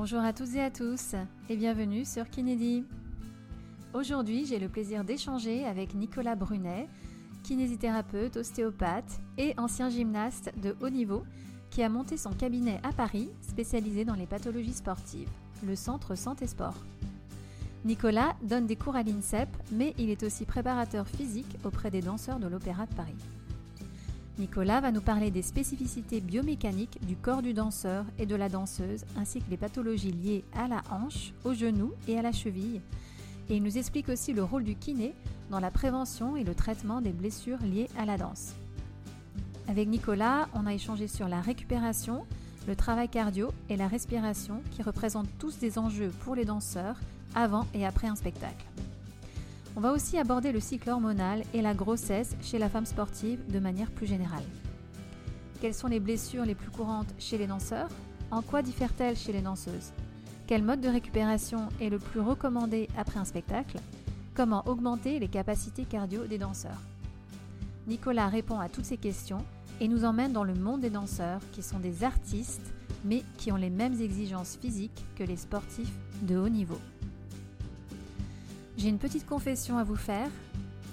Bonjour à toutes et à tous et bienvenue sur Kinédi. Aujourd'hui, j'ai le plaisir d'échanger avec Nicolas Brunet, kinésithérapeute, ostéopathe et ancien gymnaste de haut niveau qui a monté son cabinet à Paris spécialisé dans les pathologies sportives, le Centre Santé Sport. Nicolas donne des cours à l'INSEP, mais il est aussi préparateur physique auprès des danseurs de l'Opéra de Paris. Nicolas va nous parler des spécificités biomécaniques du corps du danseur et de la danseuse, ainsi que les pathologies liées à la hanche, au genou et à la cheville. Et il nous explique aussi le rôle du kiné dans la prévention et le traitement des blessures liées à la danse. Avec Nicolas, on a échangé sur la récupération, le travail cardio et la respiration qui représentent tous des enjeux pour les danseurs avant et après un spectacle. On va aussi aborder le cycle hormonal et la grossesse chez la femme sportive de manière plus générale. Quelles sont les blessures les plus courantes chez les danseurs? En quoi diffèrent-elles chez les danseuses? Quel mode de récupération est le plus recommandé après un spectacle? Comment augmenter les capacités cardio des danseurs? Nicolas répond à toutes ces questions et nous emmène dans le monde des danseurs qui sont des artistes mais qui ont les mêmes exigences physiques que les sportifs de haut niveau. J'ai une petite confession à vous faire.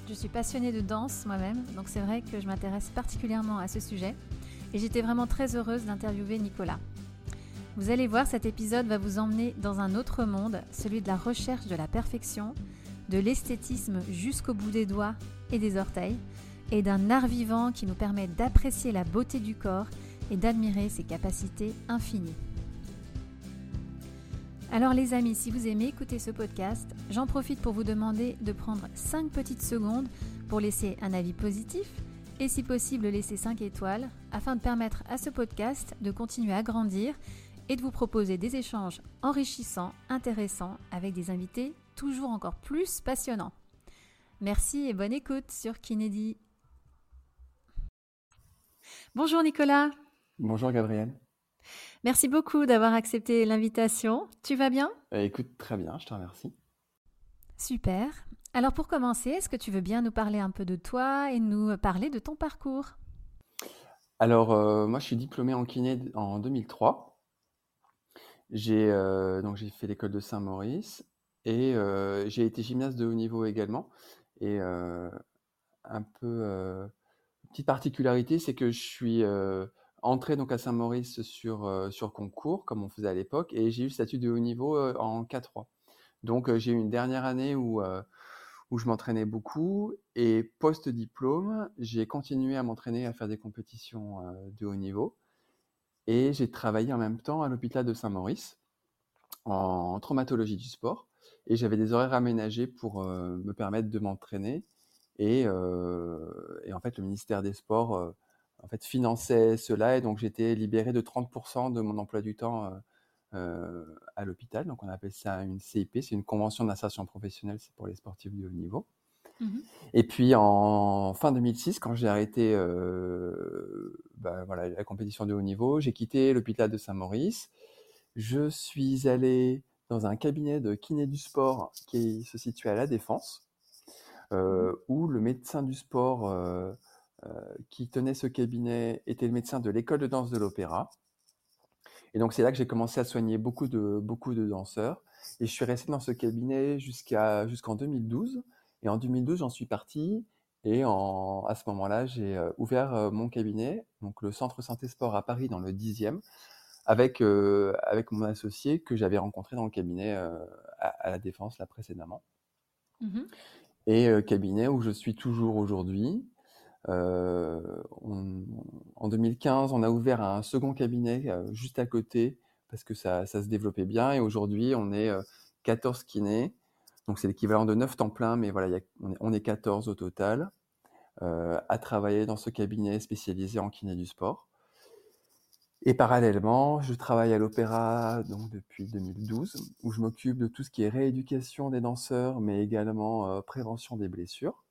Je suis passionnée de danse moi-même, donc c'est vrai que je m'intéresse particulièrement à ce sujet et j'étais vraiment très heureuse d'interviewer Nicolas. Vous allez voir, cet épisode va vous emmener dans un autre monde, celui de la recherche de la perfection, de l'esthétisme jusqu'au bout des doigts et des orteils, et d'un art vivant qui nous permet d'apprécier la beauté du corps et d'admirer ses capacités infinies. Alors les amis, si vous aimez écouter ce podcast, j'en profite pour vous demander de prendre 5 petites secondes pour laisser un avis positif et si possible laisser 5 étoiles afin de permettre à ce podcast de continuer à grandir et de vous proposer des échanges enrichissants, intéressants avec des invités toujours encore plus passionnants. Merci et bonne écoute sur Kinédi. Bonjour Nicolas. Bonjour Gabriel. Merci beaucoup d'avoir accepté l'invitation. Tu vas bien? Euh, Écoute, très bien, je te remercie. Super. Alors pour commencer, est-ce que tu veux bien nous parler un peu de toi et nous parler de ton parcours? Alors euh, moi je suis diplômé en kiné en 2003. J'ai euh, donc j'ai fait l'école de Saint-Maurice et j'ai été gymnaste de haut niveau également. Et un peu petite particularité, c'est que je suis entré donc à Saint-Maurice sur, euh, sur concours, comme on faisait à l'époque, et j'ai eu le statut de haut niveau euh, en K3. Donc euh, j'ai eu une dernière année où, je m'entraînais beaucoup, et post-diplôme, j'ai continué à m'entraîner à faire des compétitions de haut niveau, et j'ai travaillé en même temps à l'hôpital de Saint-Maurice en traumatologie du sport, et j'avais des horaires aménagés pour me permettre de m'entraîner, et, en fait le ministère des Sports en fait, finançait cela et donc j'étais libéré de 30% de mon emploi du temps euh, euh, à l'hôpital. Donc on appelle ça une CIP, c'est une convention d'insertion professionnelle, c'est pour les sportifs de haut niveau. Mmh et puis en fin 2006, quand j'ai arrêté euh, bah, voilà, la compétition de haut niveau, j'ai quitté l'hôpital de Saint-Maurice. Je suis allé dans un cabinet de kiné du sport qui se situe à La Défense, mmh où le médecin du sport qui tenait ce cabinet était le médecin de l'école de danse de l'opéra. Et donc c'est là que j'ai commencé à soigner beaucoup de, beaucoup de danseurs. Et je suis resté dans ce cabinet jusqu'à, jusqu'en 2012. Et en 2012, j'en suis parti. Et en, à ce moment-là, j'ai euh, ouvert euh, mon cabinet, donc le Centre Santé Sport à Paris, dans le 10e, avec, avec mon associé que j'avais rencontré dans le cabinet à, la Défense là précédemment. Mmh et cabinet où je suis toujours aujourd'hui. Euh, en 2015, on a ouvert un second cabinet euh, juste à côté parce que ça, se développait bien. Et aujourd'hui, on est 14 euh, kinés. Donc c'est l'équivalent de 9 temps plein, mais voilà, on, est, 14 au total à travailler dans ce cabinet spécialisé en kiné du sport. Et parallèlement, je travaille à l'opéra donc depuis 2012, où je m'occupe de tout ce qui est rééducation des danseurs, mais également prévention des blessures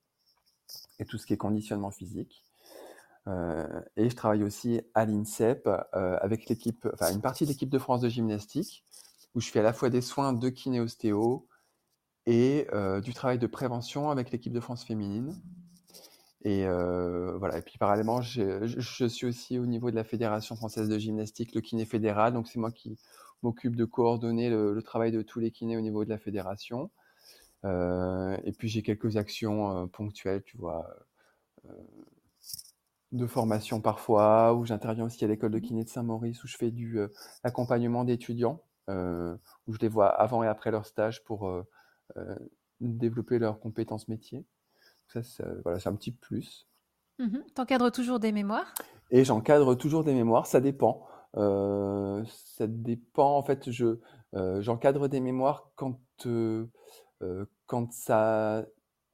et tout ce qui est conditionnement physique. Euh, et je travaille aussi à l'INSEP euh, avec l'équipe, enfin une partie de l'équipe de France de gymnastique, où je fais à la fois des soins de kiné-ostéo et euh, du travail de prévention avec l'équipe de France féminine. Et voilà. Et puis parallèlement, je, je, suis aussi au niveau de la Fédération française de gymnastique, le kiné fédéral. Donc c'est moi qui m'occupe de coordonner le, travail de tous les kinés au niveau de la fédération. Et puis j'ai quelques actions ponctuelles, tu vois, de formation parfois, où j'interviens aussi à l'école de kiné de Saint-Maurice, où je fais du accompagnement d'étudiants, où je les vois avant et après leur stage pour développer leurs compétences métiers. Ça, voilà, c'est un petit plus. Mmh T'encadres toujours des mémoires? Et j'encadre toujours des mémoires, ça dépend. Euh, ça dépend, en fait, je, euh, j'encadre des mémoires quand, euh, quand ça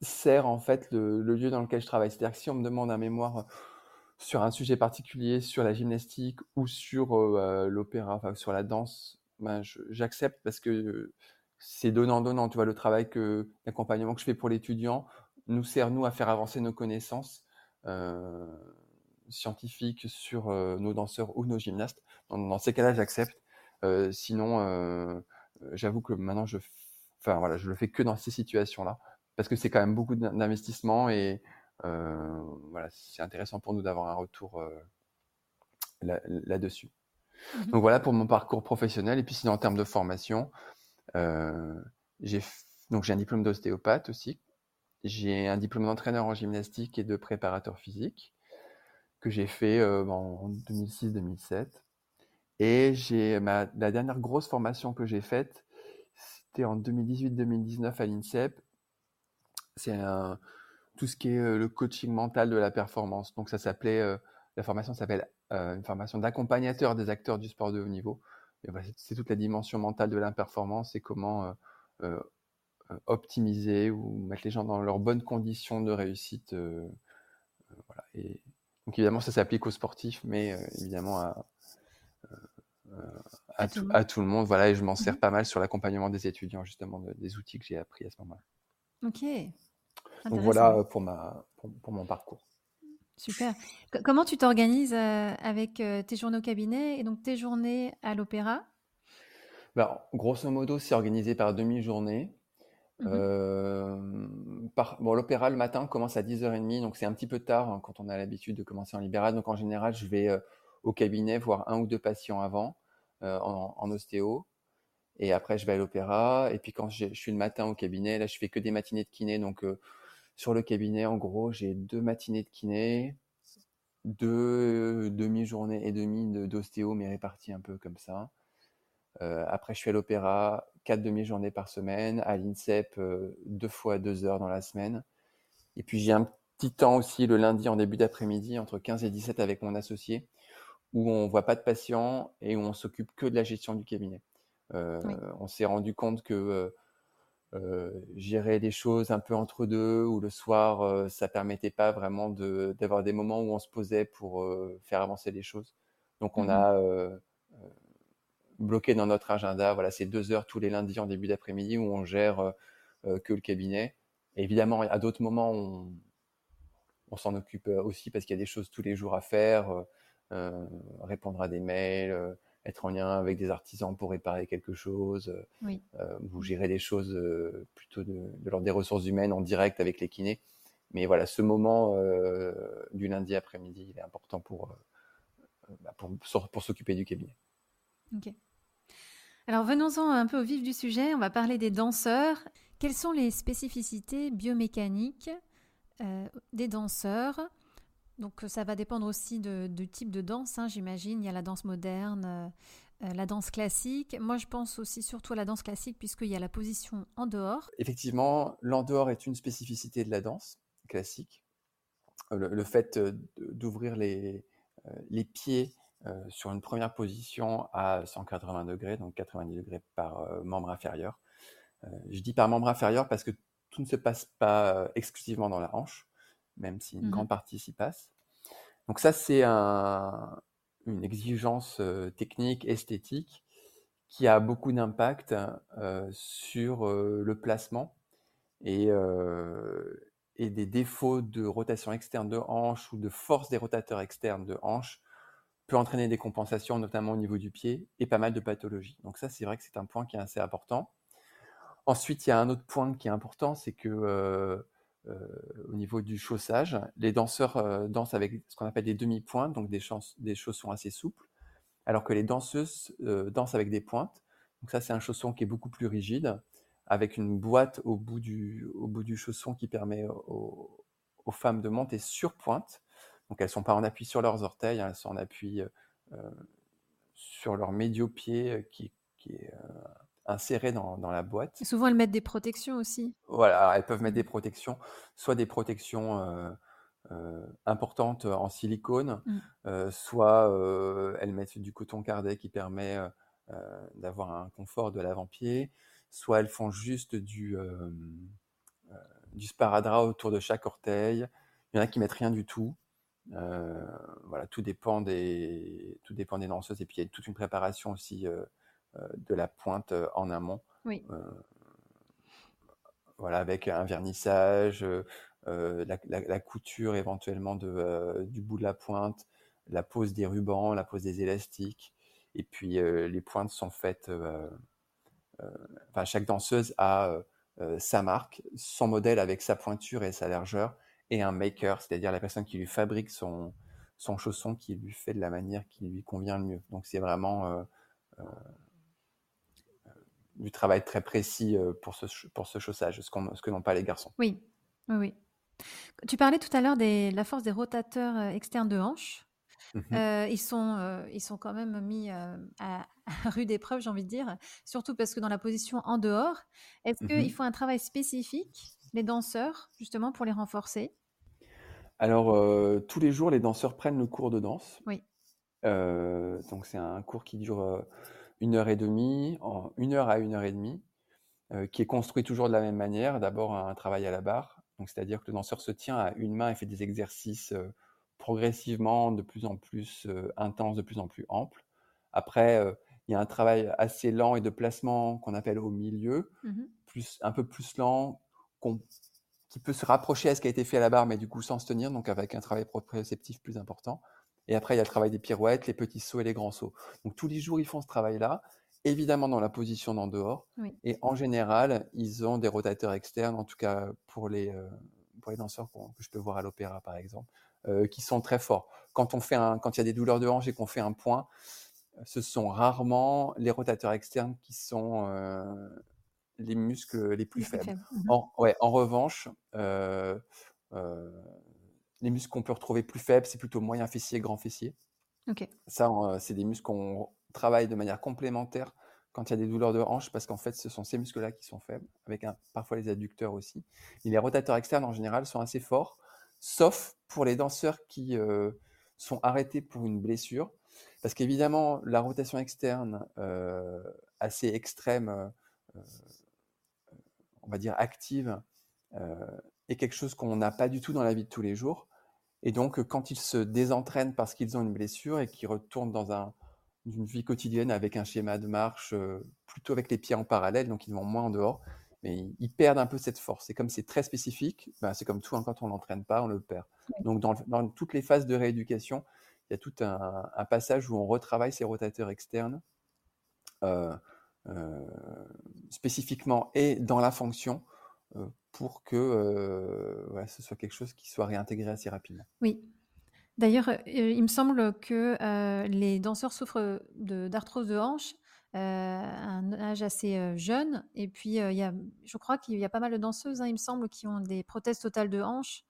sert en fait le, lieu dans lequel je travaille. C'est-à-dire que si on me demande un mémoire sur un sujet particulier, sur la gymnastique ou sur l'opéra, enfin sur la danse, ben, j'accepte parce que c'est donnant-donnant. Tu vois, le travail que, d'accompagnement que je fais pour l'étudiant nous sert, nous, à faire avancer nos connaissances scientifiques sur nos danseurs ou nos gymnastes. Dans, ces cas-là, j'accepte. sinon, j'avoue que maintenant, je, enfin, voilà, je le fais que dans ces situations-là, parce que c'est quand même beaucoup d'investissement et voilà, c'est intéressant pour nous d'avoir un retour là-dessus. Mmh Donc voilà pour mon parcours professionnel. Et puis sinon, en termes de formation, j'ai donc j'ai un diplôme d'ostéopathe aussi. J'ai un diplôme d'entraîneur en gymnastique et de préparateur physique que j'ai fait en 2006-2007. Et j'ai la dernière grosse formation que j'ai faite, en 2018-2019 à l'INSEP. C'est tout ce qui est le coaching mental de la performance. Donc ça s'appelait, la formation s'appelle une formation d'accompagnateur des acteurs du sport de haut niveau. c'est toute la dimension mentale de la performance et comment optimiser ou mettre les gens dans leurs bonnes conditions de réussite. Et donc évidemment, ça s'applique aux sportifs, mais évidemment à, à, tout, le monde. Voilà, et je m'en sers mmh pas mal sur l'accompagnement des étudiants, justement, des outils que j'ai appris à ce moment-là. Ok. Donc voilà pour, ma, pour, mon parcours. Super. comment tu t'organises avec tes journées au cabinet et donc tes journées à l'opéra? Ben, Grosso modo, c'est organisé par demi-journée. Mmh bon, l'opéra le matin commence à 10h30, donc c'est un petit peu tard hein, quand on a l'habitude de commencer en libéral. Donc en général, je vais au cabinet voir un ou deux patients avant en, ostéo. Et après, je vais à l'opéra. Et puis quand je, suis le matin au cabinet, là, je fais que des matinées de kiné. Donc sur le cabinet, en gros, j'ai deux matinées de kiné, deux demi-journées et demie d'ostéo, mais réparties un peu comme ça. après, je suis à l'opéra quatre demi-journées par semaine, à l'INSEP deux fois deux heures dans la semaine. Et puis j'ai un petit temps aussi le lundi en début d'après-midi, entre 15 et 17 avec mon associé, où on voit pas de patients et où on s'occupe que de la gestion du cabinet. On s'est rendu compte que gérer les choses un peu entre deux ou le soir, ça permettait pas vraiment d'avoir des moments où on se posait pour faire avancer les choses. Donc on mmh a bloqué dans notre agenda. Voilà, c'est deux heures tous les lundis en début d'après-midi où on gère euh, euh, que le cabinet. évidemment, à d'autres moments, on, on s'en occupe euh, aussi parce qu'il y a des choses tous les jours à faire, répondre à des mails, être en lien avec des artisans pour réparer quelque chose, vous gérez des choses plutôt de, l'ordre des ressources humaines en direct avec les kinés. Mais voilà, ce moment du lundi après-midi, il est important pour, bah, pour, pour s'occuper du cabinet. Ok. Alors venons-en un peu au vif du sujet, on va parler des danseurs. Quelles sont les spécificités biomécaniques euh, des danseurs Donc ça va dépendre aussi du type de danse, hein, j'imagine. Il y a la danse moderne, euh, euh, la danse classique. Moi je pense aussi surtout à la danse classique puisqu'il y a la position en dehors. Effectivement, l'en-dehors est une spécificité de la danse classique. Le, fait d'ouvrir les, les pieds euh, sur une première position à 180 degrés, donc 90 degrés par euh, membre inférieur. Euh, je dis par membre inférieur parce que tout ne se passe pas exclusivement dans la hanche, même si une mmh grande partie s'y passe. Donc ça, c'est une exigence technique, esthétique, qui a beaucoup d'impact sur le placement et, et, des défauts de rotation externe de hanche ou de force des rotateurs externes de hanche peut entraîner des compensations, notamment au niveau du pied, et pas mal de pathologies. Donc ça, c'est vrai que c'est un point qui est assez important. Ensuite, il y a un autre point qui est important, c'est que euh, euh, au niveau du chaussage, les danseurs euh, dansent avec ce qu'on appelle des demi-pointes, donc des, chaussons assez souples, alors que les danseuses dansent avec des pointes. Donc ça, c'est un chausson qui est beaucoup plus rigide, avec une boîte au bout du, chausson qui permet aux, femmes de monter sur pointe. Donc elles ne sont pas en appui sur leurs orteils, hein, elles sont en appui sur leur médio-pied qui, est inséré dans, dans, la boîte. souvent elles mettent des protections aussi. Voilà, elles peuvent mettre des protections, soit des protections importantes en silicone, mmh. soit elles mettent du coton cardé qui permet d'avoir un confort de l'avant-pied, soit elles font juste du, du sparadrap autour de chaque orteil. Il y en a qui mettent rien du tout. Euh, voilà, tout dépend des tout dépend des danseuses et puis il y a toute une préparation aussi euh, euh, de la pointe en amont. Oui. voilà, avec un vernissage, la, la, couture éventuellement de, du bout de la pointe, la pose des rubans, la pose des élastiques, et puis les pointes sont faites. enfin, chaque danseuse a sa marque, son modèle avec sa pointure et sa largeur, et un maker, c'est-à-dire la personne qui lui fabrique son, son chausson, qui lui fait de la manière qui lui convient le mieux. Donc c'est vraiment euh, euh, du travail très précis euh, pour ce, pour ce chaussage, ce, ce que n'ont pas les garçons. Oui, oui, oui. Tu parlais tout à l'heure de la force des rotateurs externes de hanches. Mmh ils, sont, ils sont quand même mis à, rude épreuve, j'ai envie de dire, surtout parce que dans la position en dehors, est-ce mmh qu'il faut un travail spécifique, les danseurs, justement, pour les renforcer? Alors, euh, tous les jours, les danseurs prennent le cours de danse. Oui. Euh, donc, c'est un cours qui dure euh, une heure et demie, en une heure à une heure et demie, qui est construit toujours de la même manière. D'abord, un travail à la barre, donc c'est-à-dire que le danseur se tient à une main et fait des exercices progressivement de plus en plus intenses, de plus en plus amples. Après, il y a un travail assez lent et de placement qu'on appelle au milieu, mmh plus, un peu plus lent, qu'on qui peut se rapprocher à ce qui a été fait à la barre, mais du coup sans se tenir, donc avec un travail proprioceptif plus important. Et après, il y a le travail des pirouettes, les petits sauts et les grands sauts. Donc tous les jours, ils font ce travail-là, évidemment dans la position d'en dehors. Et en général, ils ont des rotateurs externes, en tout cas pour les, euh, pour les danseurs que je peux voir à l'opéra, par exemple, euh, qui sont très forts. Quand, on fait un, quand il y a des douleurs de hanche et qu'on fait un point, ce sont rarement les rotateurs externes qui sont euh, les muscles les plus faibles. Mmh en, ouais, en revanche, euh, les muscles qu'on peut retrouver plus faibles, c'est plutôt moyen fessier, grand fessier. Ça, c'est des muscles qu'on travaille de manière complémentaire quand il y a des douleurs de hanche, parce qu'en fait, ce sont ces muscles-là qui sont faibles, avec un, parfois les adducteurs aussi. Et les rotateurs externes, en général, sont assez forts, sauf pour les danseurs qui euh, sont arrêtés pour une blessure. Parce qu'évidemment, la rotation externe assez extrême on va dire, active euh, est quelque chose qu'on n'a pas du tout dans la vie de tous les jours. Et donc, quand ils se désentraînent parce qu'ils ont une blessure et qu'ils retournent dans un, une vie quotidienne avec un schéma de marche euh, plutôt avec les pieds en parallèle, donc ils vont moins en dehors, mais ils, perdent un peu cette force. Et comme c'est très spécifique, ben, c'est comme tout, hein, quand on l'entraîne pas, on le perd. Donc, dans, dans, toutes les phases de rééducation, il y a tout un, un, passage où on retravaille ces rotateurs externes. Euh, euh, spécifiquement et dans la fonction euh, pour que euh, ce soit quelque chose qui soit réintégré assez rapidement. Oui. D'ailleurs, il me semble que les danseurs souffrent d'arthrose de, hanche à un âge assez jeune. Et puis, il y a, je crois qu'il y a pas mal de danseuses, hein, il me semble, qui ont des prothèses totales de hanche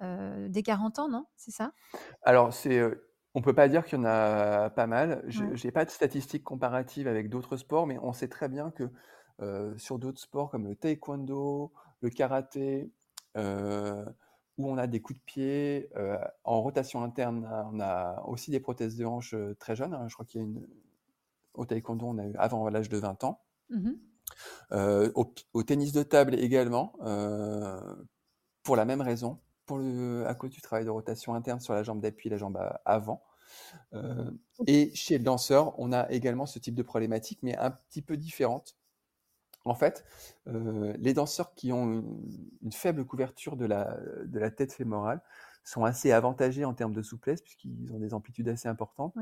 dès 40 ans, non? C'est ça? Alors, c'est on peut pas dire qu'il y en a pas mal. Je n'ai pas de statistiques comparatives avec d'autres sports, mais on sait très bien que euh, sur d'autres sports comme le taekwondo, le karaté, euh, où on a des coups de pied, euh, en rotation interne, on a aussi des prothèses de hanche très jeunes. Hein. Je crois qu'il y a une au taekwondo, on a eu avant l'âge de 20 ans. Mmh au, tennis de table également, pour la même raison pour le, à cause du travail de rotation interne sur la jambe d'appui, la jambe avant. Euh, et chez le danseur, on a également ce type de problématique, mais un petit peu différente. En fait, euh, les danseurs qui ont une, faible couverture de la, de la tête fémorale sont assez avantagés en termes de souplesse, puisqu'ils ont des amplitudes assez importantes.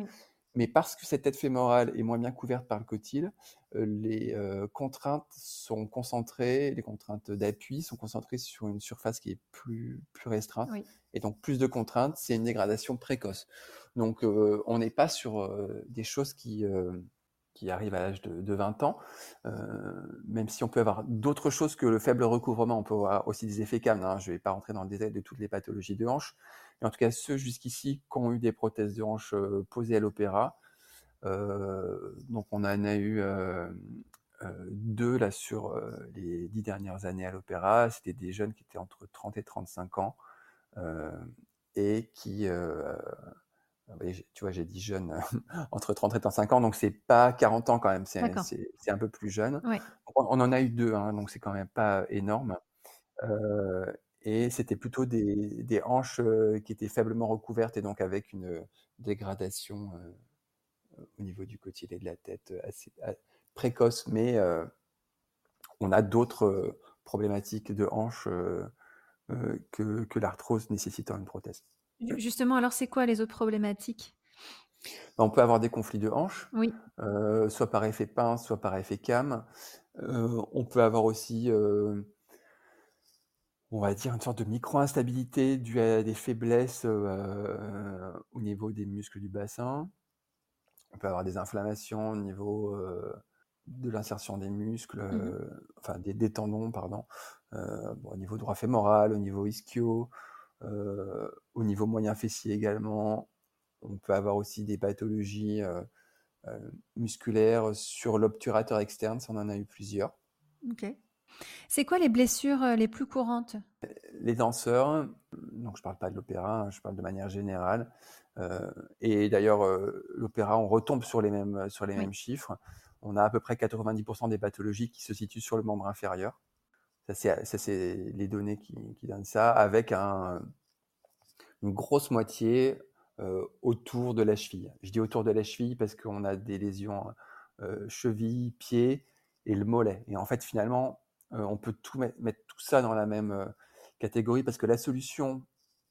mais parce que cette tête fémorale est moins bien couverte par le cotyle, les contraintes sont concentrées, les contraintes d'appui sont concentrées sur une surface qui est plus, plus restreinte. Et donc, plus de contraintes, c'est une dégradation précoce. Donc, on n'est pas sur des choses qui, qui arrivent à l'âge de, 20 ans, même si on peut avoir d'autres choses que le faible recouvrement, on peut avoir aussi des effets CAM. Hein. Je ne vais pas rentrer dans le détail de toutes les pathologies de hanche, mais en tout cas, ceux jusqu'ici qui ont eu des prothèses de hanche posées à l'opéra, donc on en a eu deux là sur les dix dernières années à l'opéra. C'était des jeunes qui étaient entre 30 et 35 ans et qui tu vois, j'ai dit jeunes entre 30 et 35 ans, donc c'est pas 40 ans quand même, c'est un peu plus jeune. On, en a eu deux, hein, donc c'est quand même pas énorme. et c'était plutôt des, hanches qui étaient faiblement recouvertes et donc avec une dégradation au niveau du côté et de la tête assez, précoce, mais on a d'autres problématiques de hanches que, que l'arthrose nécessitant une prothèse. Justement, alors c'est quoi les autres problématiques? On peut avoir des conflits de hanches, oui. soit par effet pince, soit par effet cam. on peut avoir aussi, on va dire, une sorte de micro-instabilité due à des faiblesses au niveau des muscles du bassin. On peut avoir des inflammations au niveau de l'insertion des muscles, mmh enfin des, tendons, pardon, au niveau droit fémoral, au niveau ischio, euh, au niveau moyen fessier également, on peut avoir aussi des pathologies euh, euh, musculaires sur l'obturateur externe, ça on en a eu plusieurs. Ok. C'est quoi les blessures les plus courantes? Les danseurs, donc je ne parle pas de l'opéra, hein, je parle de manière générale. et d'ailleurs, l'opéra, on retombe sur les mêmes, sur les mêmes chiffres. On a à peu près 90% des pathologies qui se situent sur le membre inférieur. Ça, c'est les données qui, donnent ça, avec un, une grosse moitié euh, autour de la cheville. Je dis autour de la cheville parce qu'on a des lésions euh, cheville, pied et le mollet. Et en fait, finalement, euh, on peut tout mettre, tout ça dans la même catégorie parce que la solution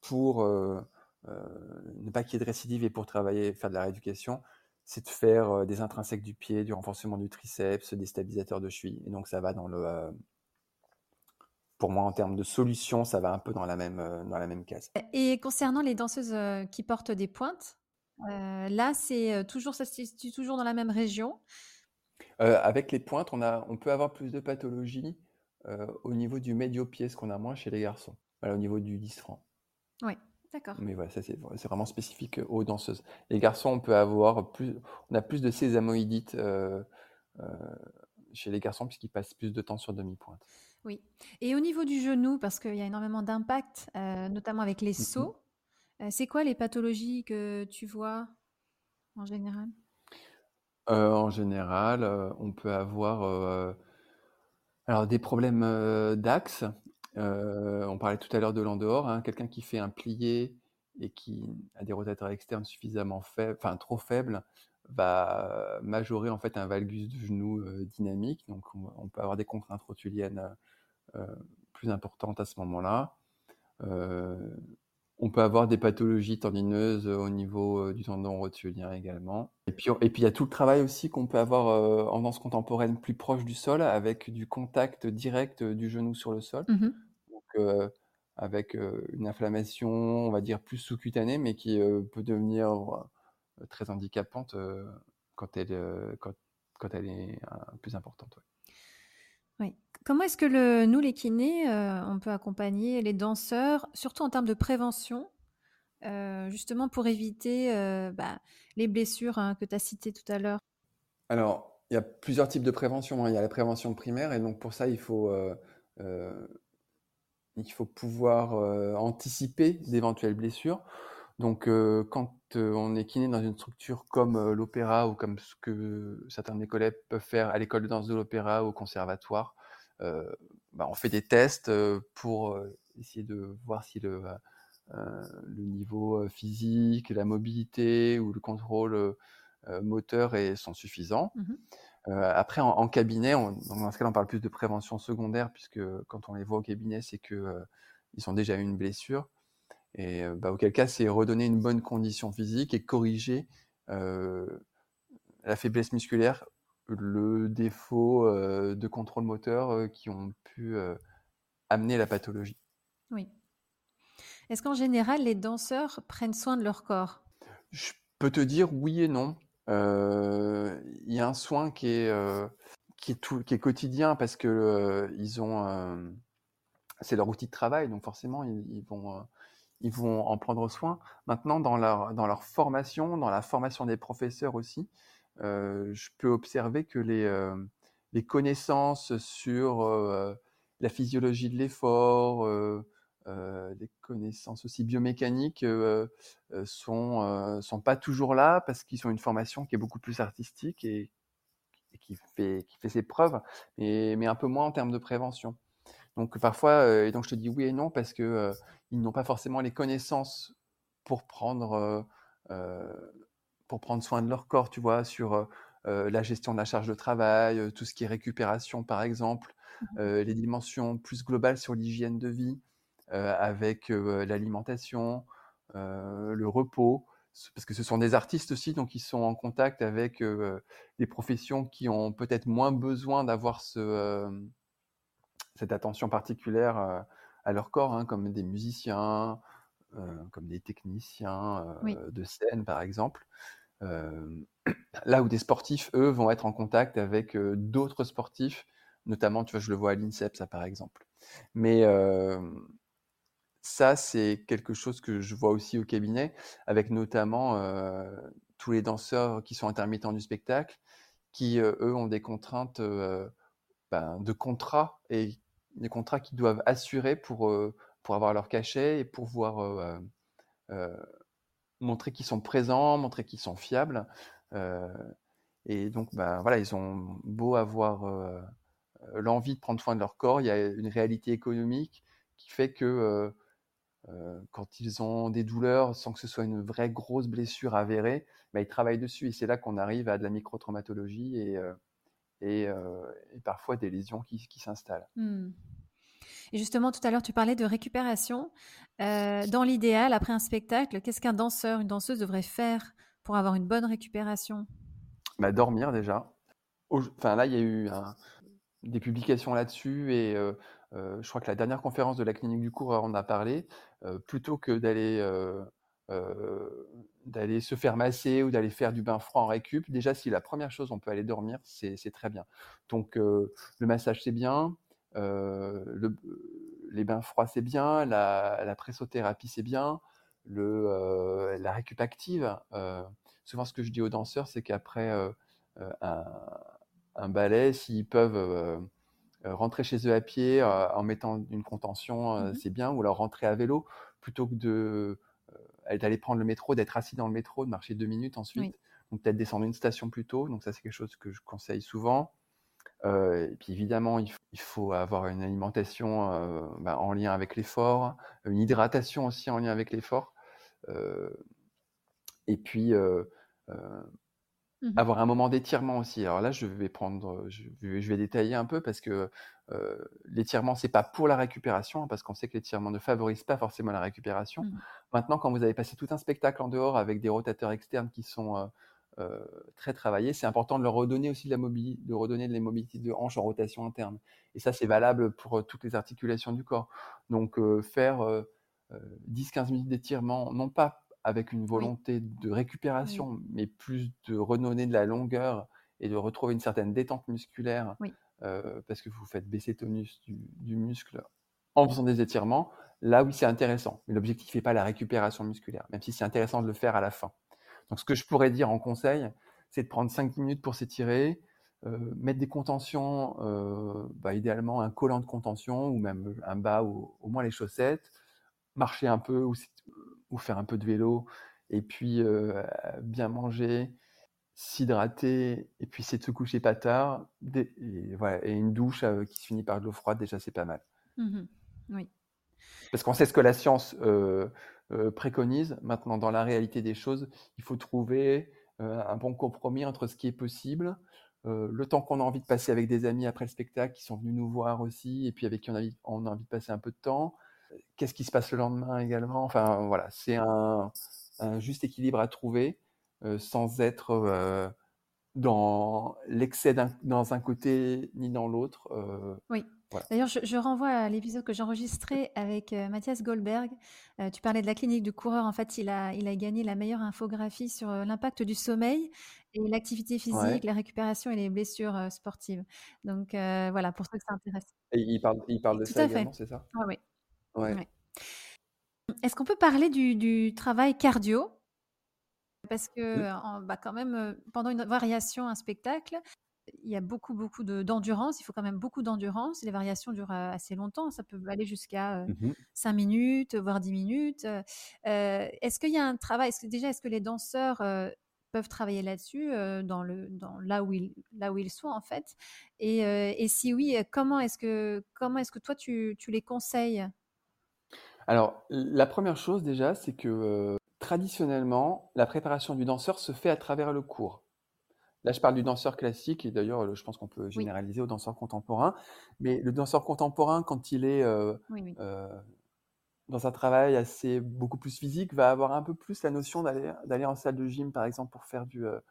pour ne pas qu'il y ait de récidive et pour travailler, faire de la rééducation, c'est de faire des intrinsèques du pied, du renforcement du triceps, des stabilisateurs de cheville. Et donc ça va dans le, pour moi, en termes de solution, ça va un peu dans la même, euh, dans la même case. Et concernant les danseuses euh, qui portent des pointes, euh, là, c'est toujours, ça se situe toujours dans la même région? avec les pointes, on, a, on peut avoir plus de pathologies au niveau du médio-pied, ce qu'on a moins chez les garçons, au niveau du 10 francs. Oui, d'accord. Mais voilà, ça c'est vraiment spécifique aux danseuses. Les garçons, on peut avoir plus, on a plus de sésamoïdite chez les garçons puisqu'ils passent plus de temps sur demi-pointe. Oui. Et au niveau du genou, parce qu'il y a énormément d'impact, euh, notamment avec les mmh sauts, euh, c'est quoi les pathologies que tu vois en général? Euh, En général, on peut avoir alors des problèmes d'axe. on parlait tout à l'heure de l'endehors, hein, quelqu'un qui fait un plié et qui a des rotateurs externes suffisamment faibles, enfin trop faibles, va majorer en fait un valgus de genou dynamique. Donc on, peut avoir des contraintes rotuliennes plus importante à ce moment-là. Euh, on peut avoir des pathologies tendineuses au niveau euh, du tendon rotulien également. Et puis, et puis il y a tout le travail aussi qu'on peut avoir en danse contemporaine plus proche du sol, avec du contact direct du genou sur le sol. Mmh Donc, avec une inflammation, on va dire plus sous-cutanée, mais qui peut devenir très handicapante quand elle, quand, quand, elle est plus importante. Comment est-ce que nous, les kinés, euh, on peut accompagner les danseurs, surtout en termes de prévention, euh, justement pour éviter euh, bah, les blessures hein, que tu as citées tout à l'heure? Alors, il y a plusieurs types de prévention. Hein. Il y a la prévention primaire, et donc pour ça, il faut, il faut pouvoir anticiper d'éventuelles blessures. Donc, quand on est kiné dans une structure comme l'opéra ou comme ce que certains de mes collègues peuvent faire à l'école de danse de l'opéra ou au conservatoire, bah, on fait des tests pour essayer de voir si le, le niveau physique, la mobilité ou le contrôle moteur est, sont suffisants. Mmh après, en, cabinet, dans ce cas, on parle plus de prévention secondaire, puisque quand on les voit au cabinet, c'est qu'ils ils ont déjà eu une blessure. Et bah, auquel cas, c'est redonner une bonne condition physique et corriger la faiblesse musculaire, le défaut de contrôle moteur qui ont pu amener la pathologie. Oui. Est-ce qu'en général, les danseurs prennent soin de leur corps? Je peux te dire oui et non. Il y a un soin qui est, qui est, tout, qui est quotidien parce que ils ont, c'est leur outil de travail, donc forcément ils, vont, ils vont en prendre soin. Maintenant, dans leur, dans leur formation, dans la formation des professeurs aussi, je peux observer que les, les connaissances sur la physiologie de l'effort, les connaissances aussi biomécaniques sont, sont pas toujours là parce qu'ils ont une formation qui est beaucoup plus artistique et, qui, fait, qui fait ses preuves, mais, mais un peu moins en termes de prévention. Donc parfois, et donc je te dis oui et non parce que ils n'ont pas forcément les connaissances pour prendre pour prendre soin de leur corps, tu vois, sur la gestion de la charge de travail, tout ce qui est récupération par exemple, mmh les dimensions plus globales sur l'hygiène de vie avec l'alimentation, le repos. Parce que ce sont des artistes aussi, donc ils sont en contact avec des professions qui ont peut-être moins besoin d'avoir ce, cette attention particulière euh, à leur corps, hein, comme des musiciens, euh, comme des techniciens euh, de scène, par exemple. là où des sportifs, eux, vont être en contact avec d'autres sportifs, notamment, tu vois, je le vois à l'INSEP, ça, par exemple. Mais ça, c'est quelque chose que je vois aussi au cabinet, avec notamment tous les danseurs qui sont intermittents du spectacle, qui, eux, ont des contraintes ben, de contrat et des contrats qu'ils doivent assurer pour, euh, pour avoir leur cachet et pour pouvoir euh, euh, montrer qu'ils sont présents, montrer qu'ils sont fiables. et donc, ben, voilà, ils ont beau avoir l'envie de prendre soin de leur corps, il y a une réalité économique qui fait que quand ils ont des douleurs sans que ce soit une vraie grosse blessure avérée, ben, ils travaillent dessus. Et c'est là qu'on arrive à de la microtraumatologie et, et, parfois des lésions qui, s'installent. Mmh. Et justement, tout à l'heure, tu parlais de récupération. dans l'idéal, après un spectacle, qu'est-ce qu'un danseur, une danseuse devrait faire pour avoir une bonne récupération? Bah, Dormir déjà. Enfin, là, il y a eu des publications là-dessus et je crois que la dernière conférence de la clinique du cours en a parlé. plutôt que d'aller d'aller se faire masser ou d'aller faire du bain froid en récup. Déjà, si la première chose, on peut aller dormir, c'est très bien. Donc, le massage, c'est bien. Le, les bains froids, c'est bien. La, la pressothérapie, c'est bien. Le, la récup active. souvent, ce que je dis aux danseurs, c'est qu'après un, un, ballet, s'ils peuvent rentrer chez eux à pied en mettant une contention, mmh c'est bien. Ou alors rentrer à vélo plutôt que de d'aller prendre le métro, d'être assis dans le métro, de marcher deux minutes ensuite. Donc peut-être descendre une station plus tôt. Donc ça, c'est quelque chose que je conseille souvent. Euh, et puis évidemment, il, faut avoir une alimentation euh, bah, en lien avec l'effort, une hydratation aussi en lien avec l'effort. Euh, et puis Mmh avoir un moment d'étirement aussi. Alors là, je vais prendre, je vais, détailler un peu parce que l'étirement, c'est pas pour la récupération, hein, parce qu'on sait que l'étirement ne favorise pas forcément la récupération. Mmh. Maintenant, quand vous avez passé tout un spectacle en dehors avec des rotateurs externes qui sont très travaillés, c'est important de leur redonner aussi de la mobilité, de redonner de la mobilité de hanche en rotation interne. Et ça, c'est valable pour toutes les articulations du corps. Donc, faire 10-15 minutes d'étirement, non pas avec une volonté de récupération, mais plus de redonner de la longueur et de retrouver une certaine détente musculaire, euh, parce que vous faites baisser tonus du, muscle en faisant des étirements, là oui c'est intéressant. Mais l'objectif n'est pas la récupération musculaire, même si c'est intéressant de le faire à la fin. Donc ce que je pourrais dire en conseil, c'est de prendre 5 minutes pour s'étirer, euh, mettre des contentions, euh, bah, idéalement un collant de contention ou même un bas ou au moins les chaussettes, marcher un peu ou faire un peu de vélo, et puis bien manger, s'hydrater, et puis c'est de se coucher pas tard, et, voilà, et une douche qui se finit par de l'eau froide, déjà c'est pas mal. Mmh oui. Parce qu'on sait ce que la science préconise. Maintenant, dans la réalité des choses, il faut trouver un bon compromis entre ce qui est possible, le temps qu'on a envie de passer avec des amis après le spectacle qui sont venus nous voir aussi, et puis avec qui on a, on a envie de passer un peu de temps, qu'est-ce qui se passe le lendemain également? Enfin, voilà, c'est un, juste équilibre à trouver. Sans être, dans l'excès dans un côté ni dans l'autre, Oui. D'ailleurs, je, renvoie à l'épisode que j'ai enregistré avec euh, Mathias Goldberg. Euh, tu parlais de la clinique du coureur. En fait, il a, il a gagné la meilleure infographie sur euh, l'impact du sommeil et l'activité physique, la récupération et les blessures sportives. Donc voilà, pour ceux que ça intéresse. Et il parle, il parle de ça également, c'est ça? Ah, oui. Est-ce qu'on peut parler du, travail cardio? Parce que, bah, quand même, pendant une variation, un spectacle, il y a beaucoup, beaucoup d'endurance. il faut quand même beaucoup d'endurance. Les variations durent assez longtemps. Ça peut aller jusqu'à 5 mmh minutes, voire 10 minutes. est-ce qu'il y a un travail est-ce que, Déjà, est-ce que les danseurs peuvent travailler là-dessus, dans le, dans, là, où ils, là où ils sont, en fait? Et, et si oui, comment est-ce que, comment est-ce que toi, tu, tu les conseilles? Alors, la première chose, déjà, c'est que traditionnellement, la préparation du danseur se fait à travers le cours. Là, je parle du danseur classique et d'ailleurs, je pense qu'on peut généraliser au danseur contemporain. Mais le danseur contemporain, quand il est euh, euh, dans un travail assez beaucoup plus physique, va avoir un peu plus la notion d'aller en salle de gym, par exemple, pour faire du, euh,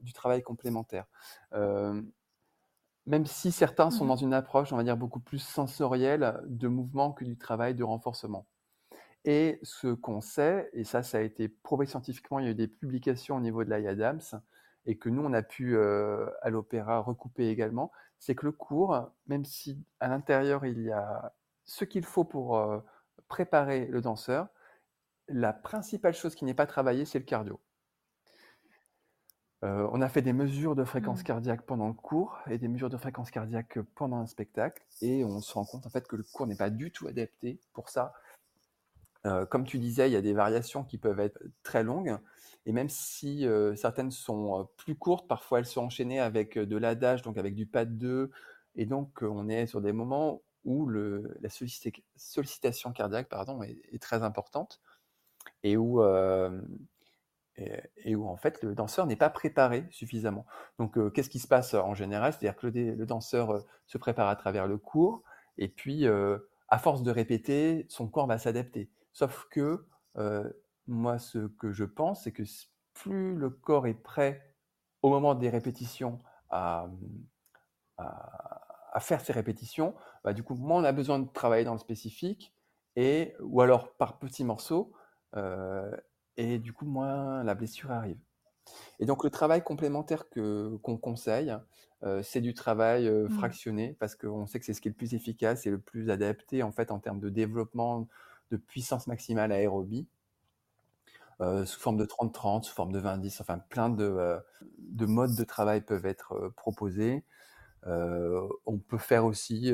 du travail complémentaire. même si certains sont mmh dans une approche, on va dire, beaucoup plus sensorielle de mouvement que du travail de renforcement. Et ce qu'on sait, et ça, ça a été prouvé scientifiquement, il y a eu des publications au niveau de l'IADAMS, et que nous, on a pu, à l'opéra, recouper également, c'est que le cours, même si à l'intérieur, il y a ce qu'il faut pour préparer le danseur, la principale chose qui n'est pas travaillée, c'est le cardio. on a fait des mesures de fréquence mmh. cardiaque pendant le cours et des mesures de fréquence cardiaque pendant un spectacle, et on se rend compte en fait que le cours n'est pas du tout adapté pour ça. Comme tu disais, il y a des variations qui peuvent être très longues. Et même si certaines sont plus courtes, parfois elles sont enchaînées avec de l'adage, donc avec du pas de 2. Et donc, on est sur des moments où la sollicitation cardiaque est, très importante et où, en fait, le danseur n'est pas préparé suffisamment. Donc, qu'est-ce qui se passe en général? C'est-à-dire que le, danseur se prépare à travers le cours et puis, à force de répéter, son corps va s'adapter. Sauf que moi, ce que je pense, c'est que plus le corps est prêt au moment des répétitions à, à, faire ces répétitions, bah, du coup, moins on a besoin de travailler dans le spécifique, et, ou alors par petits morceaux, euh, et du coup, moins la blessure arrive. Et donc, le travail complémentaire que, qu'on conseille, euh, c'est du travail euh, mmh. fractionné, parce qu'on sait que c'est ce qui est le plus efficace et le plus adapté, en fait, en termes de développement de puissance maximale aérobie. Euh, sous forme de 30-30, sous forme de 20-10, enfin plein de, euh, de, modes de travail peuvent être euh, proposés. on peut faire aussi,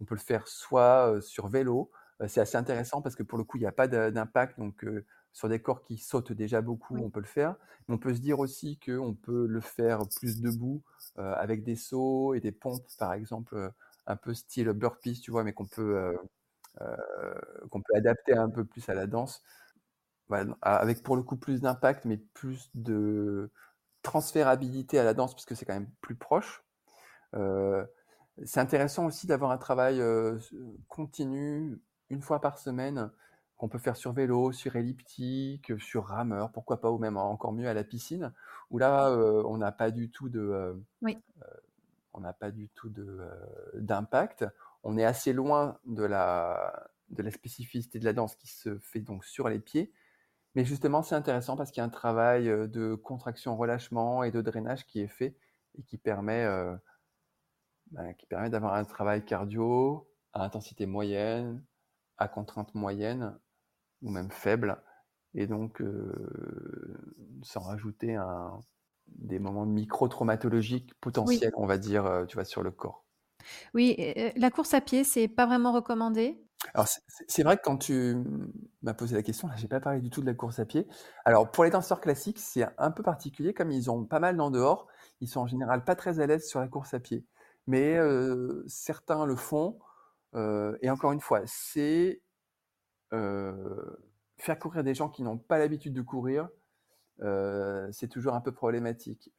on peut le faire soit sur vélo, c'est assez intéressant parce que pour le coup il n'y a pas d'impact, donc sur des corps qui sautent déjà beaucoup, on peut le faire. Mais on peut se dire aussi qu'on peut le faire plus debout avec des sauts et des pompes, par exemple, un peu style burpees, tu vois, mais qu'on peut, qu'on peut adapter un peu plus à la danse avec pour le coup plus d'impact, mais plus de transférabilité à la danse, puisque c'est quand même plus proche. Euh, c'est intéressant aussi d'avoir un travail euh, continu, une fois par semaine, qu'on peut faire sur vélo, sur elliptique, sur rameur, pourquoi pas, ou même encore mieux à la piscine, où là, euh, on n'a pas du tout de, on n'a pas du tout d'impact. On est assez loin de la de la spécificité de la danse qui se fait donc sur les pieds, mais justement, c'est intéressant parce qu'il y a un travail de contraction-relâchement et de drainage qui est fait et qui permet, ben, qui permet d'avoir un travail cardio à intensité moyenne, à contrainte moyenne ou même faible, et donc sans rajouter un, des moments micro-traumatologiques potentiels, on va dire, tu vois, sur le corps. Oui, la course à pied, c'est pas vraiment recommandé? Alors, c'est vrai que quand tu m'as posé la question, là, j'ai pas parlé du tout de la course à pied. Alors, pour les danseurs classiques, c'est un peu particulier, comme ils ont pas mal d'en dehors, ils sont en général pas très à l'aise sur la course à pied. Mais euh, certains le font, euh, et encore une fois, c'est euh, faire courir des gens qui n'ont pas l'habitude de courir, c'est toujours un peu problématique.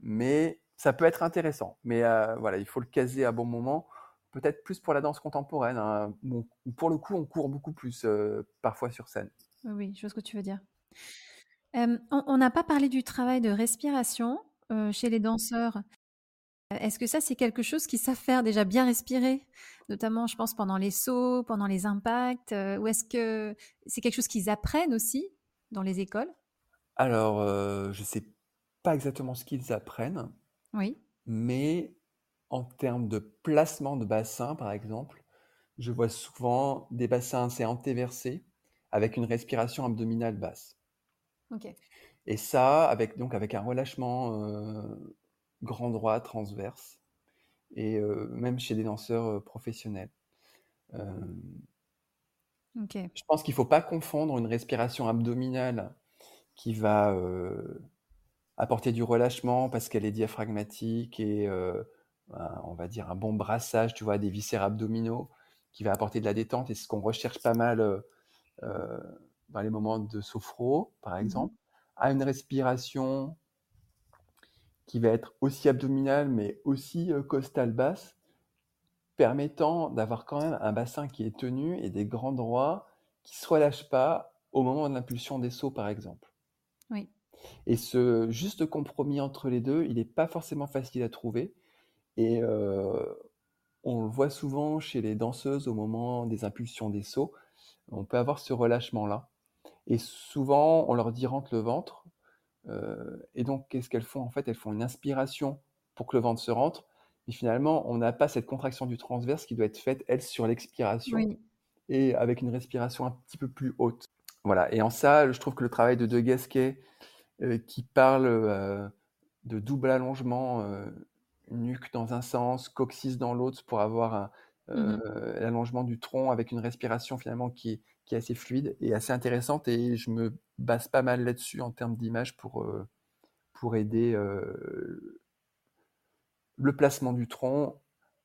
mais ça peut être intéressant. Mais voilà, il faut le caser à bon moment peut-être plus pour la danse contemporaine, hein, pour le coup, on court beaucoup plus euh, parfois sur scène. Oui, je vois ce que tu veux dire. on n'a pas parlé du travail de respiration, chez les danseurs. Est-ce que ça, c'est quelque chose qu'ils savent faire déjà bien respirer? Notamment, je pense pendant les sauts, pendant les impacts, ou est-ce que c'est quelque chose qu'ils apprennent aussi dans les écoles? Alors, je sais pas exactement ce qu'ils apprennent. Oui. Mais en termes de placement de bassin, par exemple, je vois souvent des bassins assez antéversés avec une respiration abdominale basse. OK. Et ça, avec, donc, avec un relâchement euh, grand droit, transverse, et euh, même chez des danseurs euh, professionnels. OK. Je pense qu'il ne faut pas confondre une respiration abdominale qui va apporter du relâchement parce qu'elle est diaphragmatique et on va dire un bon brassage, tu vois, des viscères abdominaux qui va apporter de la détente et ce qu'on recherche pas mal dans les moments de sophro, par mmh exemple, à une respiration qui va être aussi abdominale mais aussi costale basse, permettant d'avoir quand même un bassin qui est tenu et des grands droits qui ne se relâchent pas au moment de l'impulsion des sauts, par exemple. Oui. Et ce juste compromis entre les deux, il n'est pas forcément facile à trouver. Et on le voit souvent chez les danseuses au moment des impulsions des sauts. On peut avoir ce relâchement-là. Et souvent, on leur dit rentre le ventre. et donc, qu'est-ce qu'elles font? En fait, elles font une inspiration pour que le ventre se rentre. Mais finalement, on n'a pas cette contraction du transverse qui doit être faite, elle, sur l'expiration. Et avec une respiration un petit peu plus haute. Voilà. Et en ça, je trouve que le travail de De Gasquet, euh, qui parle euh, de double allongement, euh, nuque dans un sens, coccyx dans l'autre, pour avoir mmh l'allongement du tronc avec une respiration finalement qui est, qui est assez fluide et assez intéressante. Et je me base pas mal là-dessus en termes d'image pour, pour aider le placement du tronc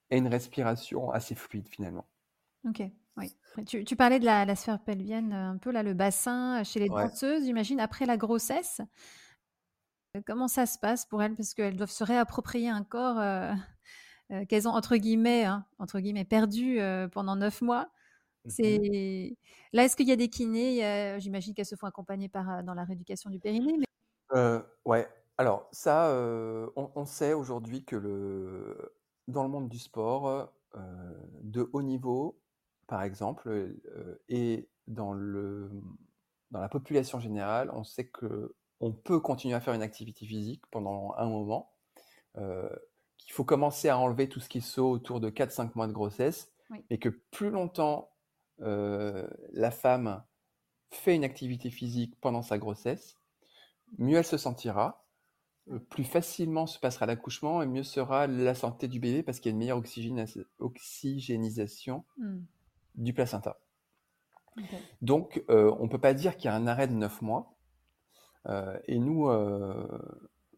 et une respiration assez fluide finalement. Ok, oui. Tu, tu parlais de la, la, sphère pelvienne, un peu là, le bassin chez les danseuses, j'imagine, après la grossesse. Comment ça se passe pour elles? Parce qu'elles doivent se réapproprier un corps euh, euh, qu'elles ont, entre guillemets, hein, entre guillemets perdu euh, pendant neuf mois. Mmh Là, est-ce qu'il y a des kinés? J'imagine qu'elles se font accompagner par, dans la rééducation du périnée. Mais... ouais, alors ça, on, on, sait aujourd'hui que le... dans le monde du sport, de haut niveau, par exemple, et dans, le, dans la population générale, on sait que on peut continuer à faire une activité physique pendant un moment, qu'il faut commencer à enlever tout ce qui saut autour de 4-5 mois de grossesse, et que plus longtemps la femme fait une activité physique pendant sa grossesse, mieux elle se sentira, plus facilement se passera l'accouchement et mieux sera la santé du bébé parce qu'il y a une meilleure oxygénisation mmh du placenta. Donc, euh, on ne peut pas dire qu'il y a un arrêt de 9 mois. Euh, et nous, euh,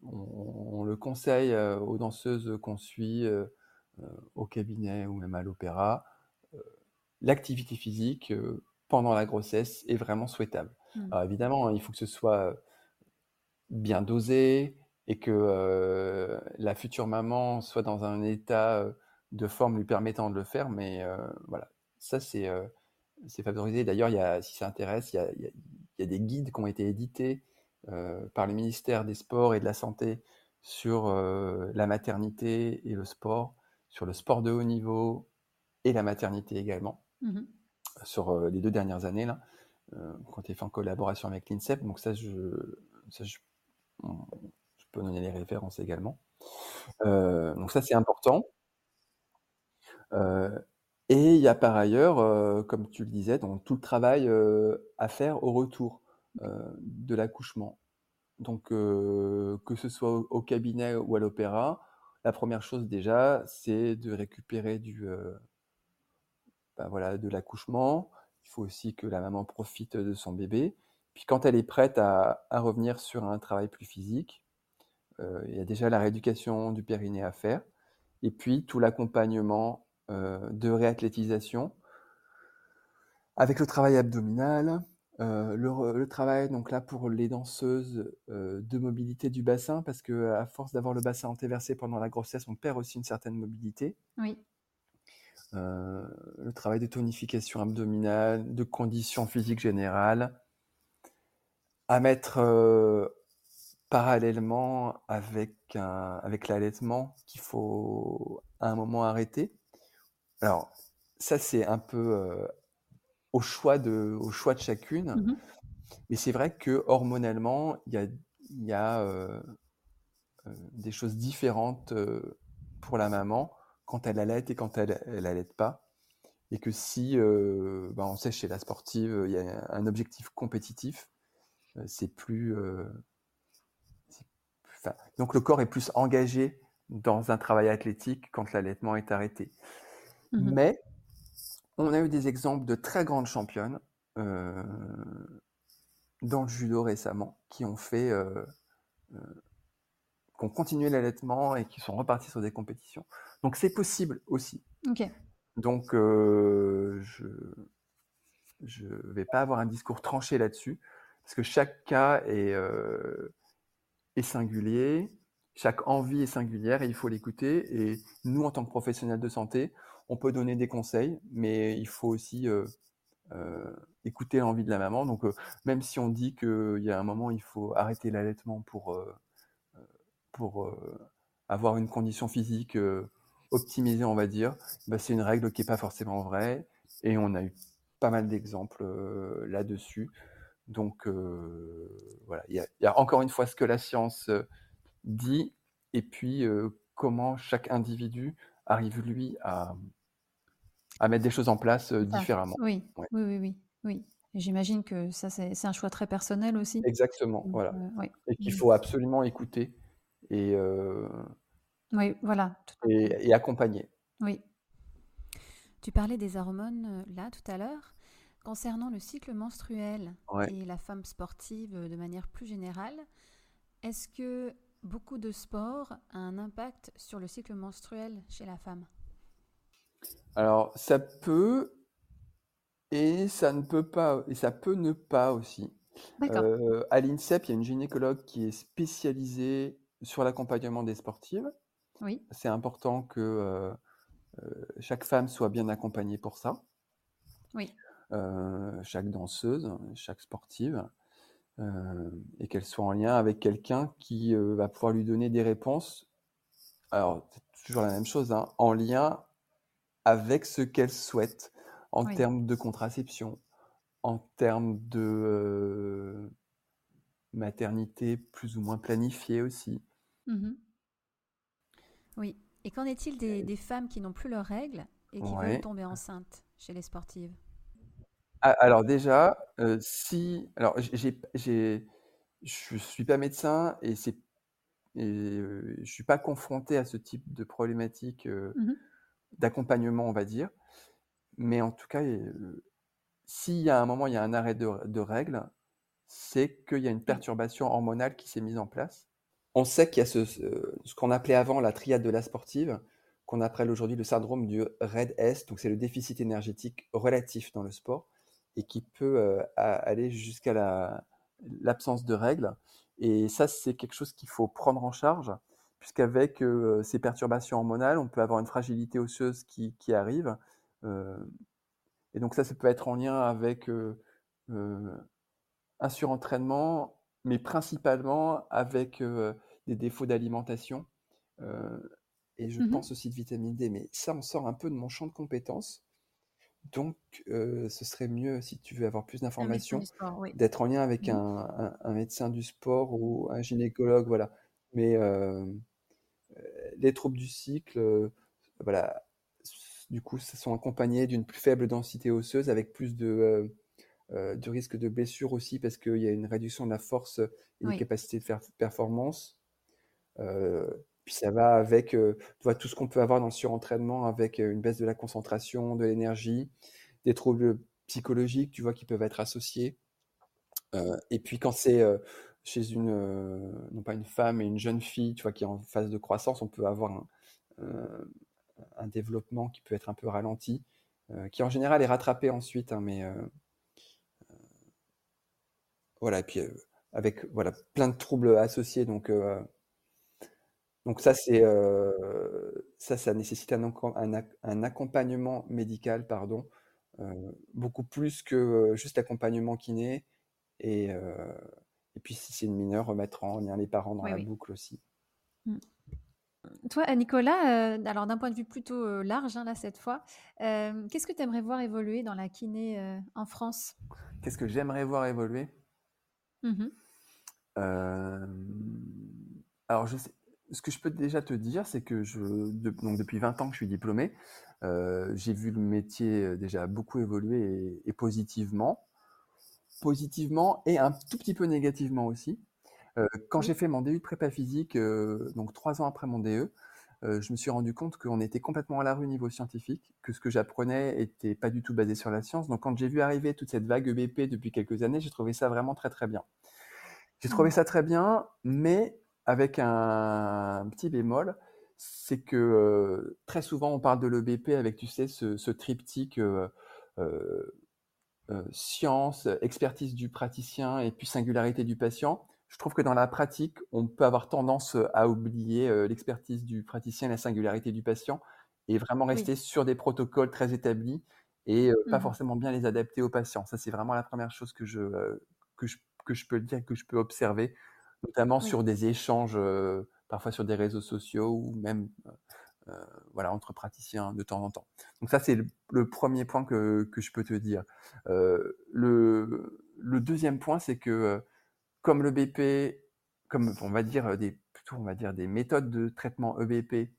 on, le conseille aux danseuses qu'on suit au cabinet ou même à l'opéra. L'activité physique pendant la grossesse est vraiment souhaitable. Hmm. Alors évidemment, il faut que ce soit bien dosé et que la future maman soit dans un état de forme lui permettant de le faire. Mais voilà, ça, c'est favorisé. D'ailleurs, si ça intéresse, il y, a, des guides qui ont été édités par le ministère des Sports et de la Santé sur la maternité et le sport, sur le sport de haut niveau et la maternité également, mmh sur les deux dernières années, là, quand tu fait en collaboration avec l'INSEP. Donc ça, je, je, peux donner les références également. donc ça, c'est important. Et il y a par ailleurs, comme tu le disais, donc tout le travail à faire au retour de l'accouchement. Donc, que ce soit au, cabinet ou à l'opéra, la première chose déjà, c'est de récupérer du, ben voilà, de l'accouchement. Il faut aussi que la maman profite de son bébé. Puis quand elle est prête à, revenir sur un travail plus physique, il y a déjà la rééducation du périnée à faire. Et puis tout l'accompagnement euh, de réathlétisation, avec le travail abdominal, euh, le, travail donc là pour les danseuses euh, de mobilité du bassin, parce que à force d'avoir le bassin antéversé pendant la grossesse, on perd aussi une certaine mobilité. Oui. le travail de tonification abdominale, de conditions physiques générales, À mettre, parallèlement avec un avec l'allaitement qu'il faut à un moment arrêter. Alors ça, c'est un peu, heu, au choix de au choix de chacune. Mmh Mais c'est vrai que hormonalement, il y a il y a, heu heu, des choses différentes, pour la maman quand elle allaite et quand elle allaite pas. Et que si, bah, on sait chez la sportive, il y a un objectif compétitif, c'est plus, donc le corps est plus engagé dans un travail athlétique quand l'allaitement est arrêté. Mmh Mais on a eu des exemples de très grandes championnes, heu, dans le judo récemment qui ont fait, heu heu, qui ont continué l'allaitement et qui sont repartis sur des compétitions. Donc c'est possible aussi. Donc je je vais pas avoir un discours tranché là-dessus, parce que chaque cas est, est singulier, chaque envie est singulière et il faut l'écouter et nous, en tant que professionnels de santé, on peut donner des conseils, mais il faut aussi, heu heu, écouter l'envie de la maman. Donc heu, même si on dit qu'il y a un moment, il faut arrêter l'allaitement pour, pour, avoir une condition physique, optimisée, on va dire, bah, c'est une règle qui est pas forcément vraie et on a eu pas mal d'exemples, là-dessus. Donc voilà, il y a encore une fois ce que la science, dit et puis, comment chaque individu arrive lui à à mettre des choses en place, ça. différemment. Oui. Ouais, Oui, oui, oui, oui. J'imagine que ça, c'est un choix très personnel aussi? exactement, Donc voilà oui. et qu'il faut absolument écouter et heu Oui, voilà, et et accompagner. Oui. Tu parlais des hormones, là, tout à l'heure. Concernant le cycle menstruel Ouais. et la femme sportive, de manière plus générale, est-ce que beaucoup de sport a un impact sur le cycle menstruel chez la femme? Alors ça peut et ça ne peut pas et ça peut ne pas aussi. Heu, à l'INSEP, il y a une gynécologue qui est spécialisée sur l'accompagnement des sportives. Oui. C'est important que, heu heu, chaque femme soit bien accompagnée pour ça, Oui. chaque danseuse, chaque sportive, et qu'elle soit en lien avec quelqu'un qui, va pouvoir lui donner des réponses. Alors, c'est toujours la même chose, hein, en lien avec ce qu'elle souhaite en Oui. termes de contraception, en termes de, maternité plus ou moins planifiée aussi. Mmh Oui. Et qu'en est-il des des femmes qui n'ont plus leurs règles et qui veulent tomber enceintes chez les sportives? A alors déjà, heu, si alors j'ai j'ai j'ai je suis pas médecin et c'est et heu, je suis pas confronté à ce type de problématique, heu, Mmh d'accompagnement, on va dire. Mais en tout cas, s'il y a un moment, il y a un arrêt de de règles, c'est qu'il y a une Oui. perturbation hormonale qui s'est mise en place. On sait qu'il y a ce qu'on appelait avant la triade de la sportive, qu'on appelle aujourd'hui le syndrome du RED-S, donc c'est le déficit énergétique relatif dans le sport et qui peut, heu, a aller jusqu'à la l'absence de règles et ça, c'est quelque chose qu'il faut prendre en charge puisqu'avec, ces perturbations hormonales, on peut avoir une fragilité osseuse qui qui arrive, et donc ça, ça peut être en lien avec, un surentraînement, mais principalement avec, des défauts d'alimentation, et je Mmh pense aussi de vitamine D, mais ça, on sort un peu de mon champ de compétences. Donc ce serait mieux, si tu veux avoir plus d'informations, oui. d'être en lien avec Mmh un un un médecin du sport ou un gynécologue, voilà. Mais les troubles du cycle, heu, voilà, du coup, sont accompagnés d'une plus faible densité osseuse avec plus de, heu heu, de risque de blessure aussi parce qu'il y a une réduction de la force et des Oui. capacités de faire performance. Puis ça va avec, heu, tu vois, tout ce qu'on peut avoir dans le surentraînement avec, une baisse de la concentration, de l'énergie, des troubles psychologiques, tu vois, qui peuvent être associés. Et puis quand c'est, chez une, heu, non pas une femme, mais une jeune fille, tu vois, qui est en phase de croissance, on peut avoir un, un développement qui peut être un peu ralenti, heu, qui en général est rattrapé ensuite, hein, mais voilà et puis, avec voilà, plein de troubles associés donc Donc ça, c'est, ça, ça nécessite un accompagnement médical, pardon, beaucoup plus que, juste l'accompagnement kiné et Et puis si c'est une mineure, remettre en lien les parents dans Oui, la oui. boucle aussi. Mmh. Toi, Nicolas, heu, alors d'un point de vue plutôt, heu, large, hein, là, cette fois, hem, qu'est-ce que tu aimerais voir évoluer dans la kiné, en France? Qu'est-ce que j'aimerais voir évoluer? Mmh alors je sais ce que je peux déjà te dire, c'est que je de donc depuis 20 ans que je suis diplômé, j'ai vu le métier, déjà beaucoup évoluer et et positivement. Positivement et un tout petit peu négativement aussi. Heu, quand j'ai fait mon DU de prépa physique, heu, donc 3 ans après mon DE, heu, je me suis rendu compte qu'on était complètement à la rue niveau scientifique, que ce que j'apprenais était pas du tout basé sur la science. Donc quand j'ai vu arriver toute cette vague EBP depuis quelques années, j'ai trouvé ça vraiment très, très bien. J'ai trouvé Mmh. ça très bien, mais avec un petit bémol, c'est que, très souvent on parle de l'EBP avec, tu sais, ce ce triptyque, heu, science, expertise du praticien et puis singularité du patient. Je trouve que dans la pratique, on peut avoir tendance, à oublier, heu, l'expertise du praticien et la singularité du patient et vraiment Oui. rester sur des protocoles très établis et pas Mmh mh. forcément bien les adapter aux patients. Ça, c'est vraiment la première chose que je, que je que je peux dire, que je peux observer, notamment Oui. sur des échanges, parfois sur des réseaux sociaux ou même, voilà, entre praticiens de temps en temps. Donc ça, c'est le 1er point que je peux te dire. Heu, le 2e point, c'est que, heu, comme l'EBP, comme on va dire, des méthodes de traitement EBP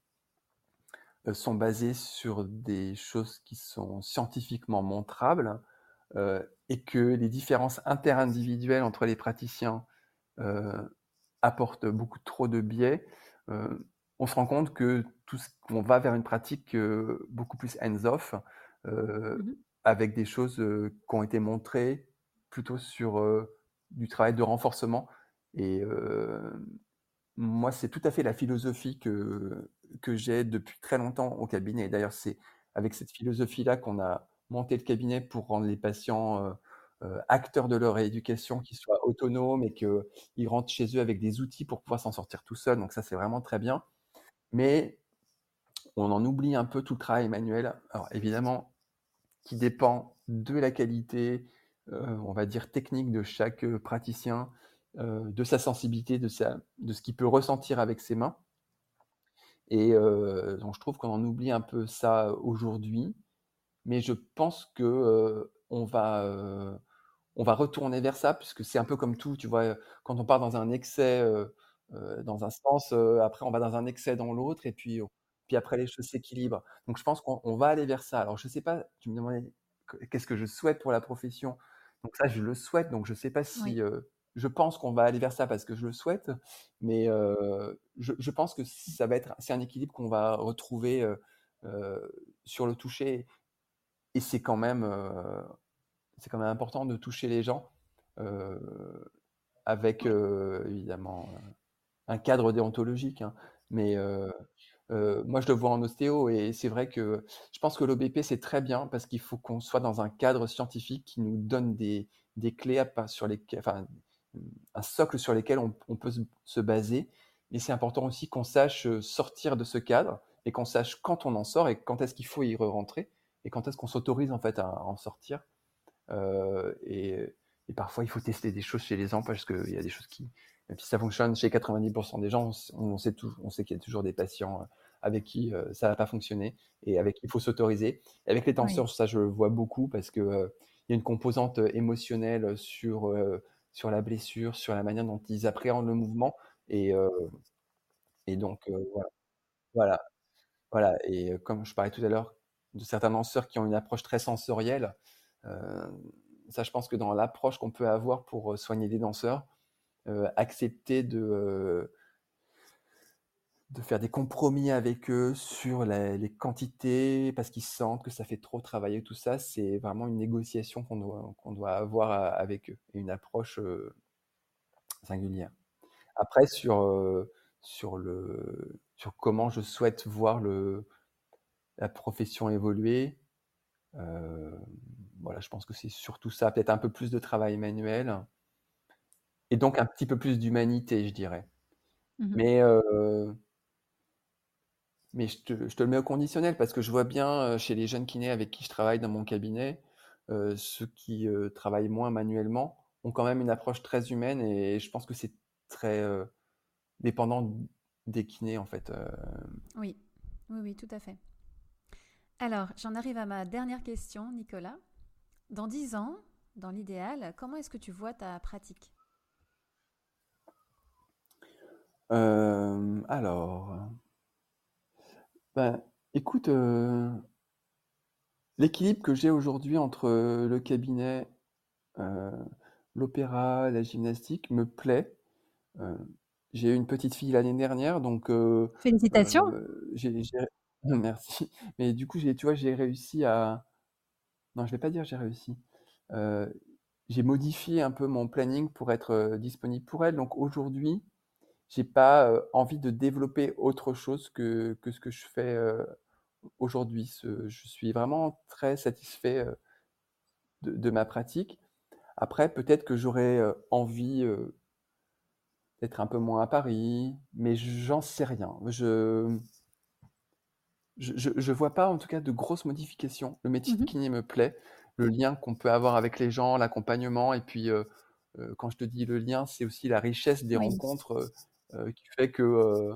sont basées sur des choses qui sont scientifiquement montrables, et que les différences interindividuelles entre les praticiens, apportent beaucoup trop de biais, on se rend compte que tout ce qu'on va vers une pratique, heu, beaucoup plus hands off, heu, Mmh mh. avec des choses, heu, qui ont été montrées plutôt sur, du travail de renforcement et moi, c'est tout à fait la philosophie que que j'ai depuis très longtemps au cabinet. D'ailleurs, c'est avec cette philosophie-là qu'on a monté le cabinet pour rendre les patients, acteurs de leur rééducation, qu'ils soient autonomes et qu'ils rentrent chez eux avec des outils pour pouvoir s'en sortir tout seuls. Donc ça, c'est vraiment très bien. Mais on en oublie un peu tout le travail manuel. Alors évidemment, qui dépend de la qualité, heu, on va dire technique de chaque, heu, praticien, heu, de sa sensibilité, de de ce qu'il peut ressentir avec ses mains. Et donc je trouve qu'on en oublie un peu ça aujourd'hui, mais je pense que, on va, on va retourner vers ça puisque c'est un peu comme tout, tu vois? Quand on part dans un excès, dans un sens, après on va dans un excès dans l'autre et puis puis après les choses s'équilibrent. Donc je pense qu'on on va aller vers ça. Alors je sais pas, tu me demandais que qu'est-ce que je souhaite pour la profession? Donc ça, je le souhaite, donc je sais pas Oui. si, je pense qu'on va aller vers ça parce que je le souhaite, mais je je pense que ça va être c'est un équilibre qu'on va retrouver, sur le toucher et c'est quand même, c'est quand même important de toucher les gens, avec, évidemment, un cadre déontologique, hein. Mais heu heu, moi, je le vois en ostéo et c'est vrai que je pense que l'OBP, c'est très bien parce qu'il faut qu'on soit dans un cadre scientifique qui nous donne des des clés à sur lesquelles enfin, un socle sur lesquels on peut se se baser. Mais c'est important aussi qu'on sache, heu, sortir de ce cadre et qu'on sache quand on en sort et quand est-ce qu'il faut y re-rentrer et quand est-ce qu'on s'autorise en fait à en sortir. Et et parfois il faut tester des choses chez les gens parce qu'il y a des choses qui même si ça fonctionne chez 90% des gens, on sait tou on sait qu'il y a toujours des patients, heu, avec qui, heu, ça va pas fonctionner et avec qui il faut s'autoriser. Avec les Oui. danseurs, ça je le vois beaucoup parce que, heu, il y a une composante, heu, émotionnelle sur, sur la blessure, sur la manière dont ils appréhendent le mouvement et et donc voilà. Voilà, voilà et comme je parlais tout à l'heure de certains danseurs qui ont une approche très sensorielle, ça je pense que dans l'approche qu'on peut avoir pour, soigner des danseurs, accepter de, heu de faire des compromis avec eux sur les quantités parce qu'ils sentent que ça fait trop travailler tout ça, c'est vraiment une négociation qu'on doit doit avoir a avec eux et une approche, singulière. Après sur, sur le sur comment je souhaite voir le la profession évoluer, voilà, je pense que c'est surtout ça, peut-être un peu plus de travail manuel et donc un petit peu plus d'humanité, je dirais. Mmh mh. Mais heu mais je te je te le mets au conditionnel parce que je vois bien, heu, chez les jeunes kinés avec qui je travaille dans mon cabinet, heu, ceux qui, travaillent moins manuellement, ont quand même une approche très humaine et je pense que c'est très dépendant des kinés en fait. Oui, oui, oui, tout à fait. Alors, j'en arrive à ma dernière question, Nicolas. Dans dix ans, dans l'idéal, comment est-ce que tu vois ta pratique? Alors, ben, écoute, l'équilibre que j'ai aujourd'hui entre le cabinet, l'opéra, la gymnastique me plaît. j'ai eu une petite fille l'année dernière, donc Félicitations. merci. Mais du coup, j'ai, tu vois, j'ai réussi à. Non, je vais pas dire j'ai réussi. j'ai modifié un peu mon planning pour être disponible pour elle. Donc aujourd'hui, j'ai pas envie de développer autre chose que, que ce que je fais aujourd'hui. Je suis vraiment très satisfait de, de ma pratique. Après, peut-être que j'aurais envie d'être un peu moins à Paris, mais j'en sais rien. Je je, je vois pas en tout cas de grosses modifications. Le métier de mmh kiné me plaît, le lien qu'on peut avoir avec les gens, l'accompagnement, et puis quand je te dis le lien, c'est aussi la richesse des rencontres qui fait que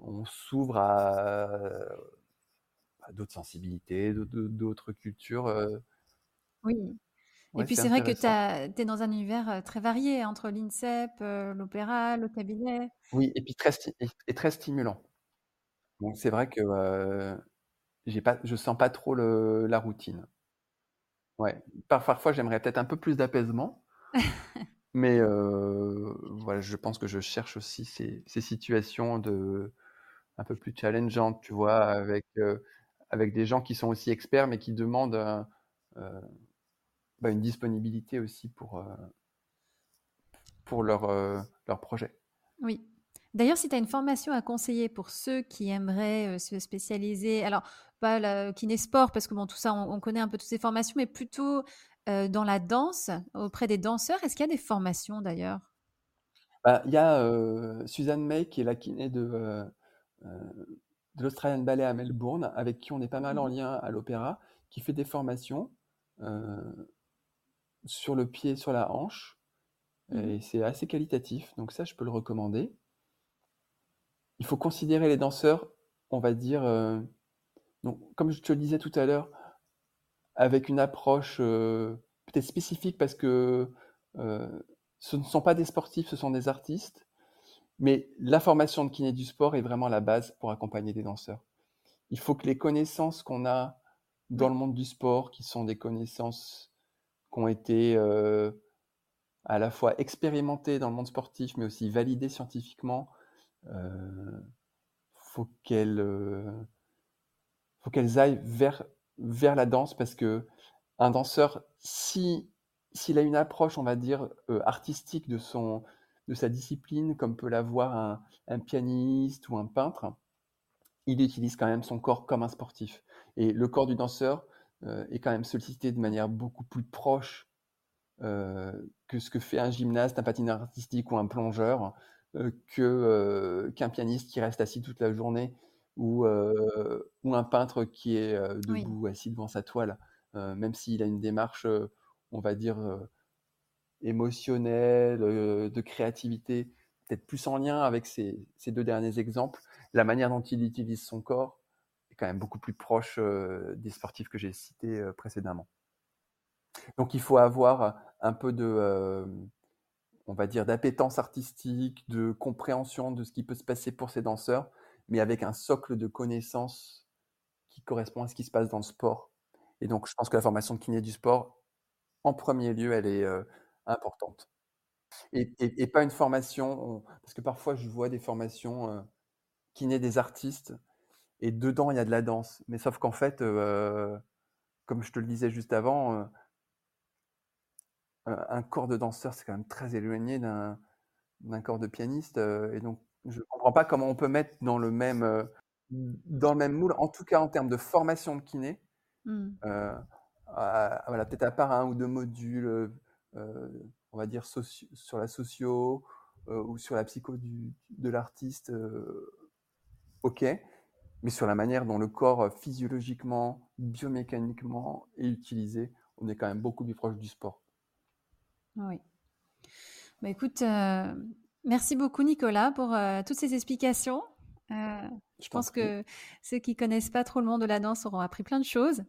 on s'ouvre à, à d'autres sensibilités, d'autres cultures. Oui. Et puis c'est vrai que tu es dans un univers très varié entre l'INSEP, l'opéra, le cabinet. Oui, et puis très, et très stimulant. Donc c'est vrai que j'ai pas, je sens pas trop le, la routine. Ouais. parfois j'aimerais peut-être un peu plus d'apaisement, mais voilà, je pense que je cherche aussi ces, ces, situations de un peu plus challengeantes, tu vois, avec avec des gens qui sont aussi experts, mais qui demandent bah, une disponibilité aussi pour, pour leur, leur projet. Oui. D'ailleurs, si tu as une formation à conseiller pour ceux qui aimeraient se spécialiser, alors pas la sport parce que bon, tout ça, on, connaît un peu toutes ces formations, mais plutôt dans la danse, auprès des danseurs, est-ce qu'il y a des formations d'ailleurs? Bah, Il y a Suzanne May, qui est la kiné de, de l'Australian Ballet à Melbourne, avec qui on est pas mal en mmh lien à l'opéra, qui fait des formations sur le pied, sur la hanche. Mmh et c'est assez qualitatif, donc ça, je peux le recommander. Il faut considérer les danseurs, on va dire, euh, donc, comme je te le disais tout à l'heure, avec une approche peut-être spécifique parce que ce ne sont pas des sportifs, ce sont des artistes. Mais la formation de kiné du sport est vraiment la base pour accompagner des danseurs. Il faut que les connaissances qu'on a dans le monde du sport, qui sont des connaissances qui ont été euh, à la fois expérimentées dans le monde sportif, mais aussi validées scientifiquement, euh, faut qu'elles euh, faut qu'elles aillent vers vers la danse parce que un danseur, si s'il a une approche, on va dire euh, artistique de son de sa discipline, comme peut l'avoir un, un pianiste ou un peintre, il utilise quand même son corps comme un sportif. Et le corps du danseur, euh, est quand même sollicité de manière beaucoup plus proche euh, que ce que fait un gymnaste, un patineur artistique ou un plongeur, qu'un pianiste qui reste assis toute la journée ou, ou un peintre qui est debout, assis devant sa toile, même s'il a une démarche, on va dire, émotionnelle, de créativité, peut-être plus en lien avec ces, ces, deux derniers exemples, la manière dont il utilise son corps quand même beaucoup plus proche des sportifs que j'ai cités précédemment. Donc il faut avoir un peu de, on va dire, d'appétence artistique, de compréhension de ce qui peut se passer pour ces danseurs, mais avec un socle de connaissances qui correspond à ce qui se passe dans le sport. Et donc je pense que la formation de kiné du sport, en premier lieu, elle est importante. Et, pas une formation, parce que parfois je vois des formations kiné des artistes et dedans il y a de la danse. Mais sauf qu'en fait, euh, comme je te le disais juste avant, euh, un corps de danseur c'est quand même très éloigné d'un corps de pianiste, euh, et donc je ne comprends pas comment on peut mettre dans le même dans le même moule, en tout cas en termes de formation de kiné. Mmh. voilà, peut-être à part un ou deux modules, on va dire sur la socio ou sur la psycho du, de l'artiste, ok mais sur la manière dont le corps euh, physiologiquement, biomécaniquement est utilisé, on est quand même beaucoup plus proche du sport. Oui. Bah, écoute, euh, merci beaucoup Nicolas pour euh, toutes ces explications. Euh, je pense que ceux qui connaissent pas trop le monde de la danse auront appris plein de choses.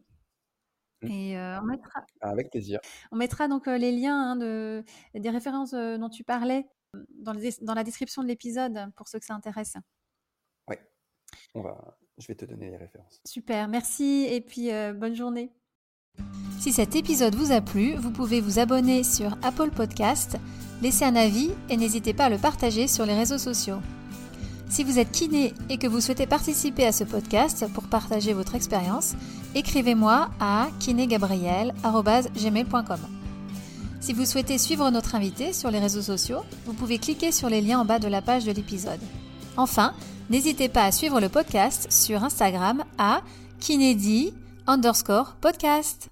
Mmh. Et on mettra, Avec plaisir. on mettra donc les liens hein, de, des références dont tu parlais dans, dans la description de l'épisode pour ceux que ça intéresse. Oui, on va, je vais te donner les références. Super, merci et puis bonne journée. Si cet épisode vous a plu, vous pouvez vous abonner sur Apple Podcast, laisser un avis et n'hésitez pas à le partager sur les réseaux sociaux. Si vous êtes kiné et que vous souhaitez participer à ce podcast pour partager votre expérience, écrivez-moi à kinégabriel.gmail.com. Si vous souhaitez suivre notre invité sur les réseaux sociaux, vous pouvez cliquer sur les liens en bas de la page de l'épisode. Enfin, n'hésitez pas à suivre le podcast sur Instagram à kinédi underscore podcast.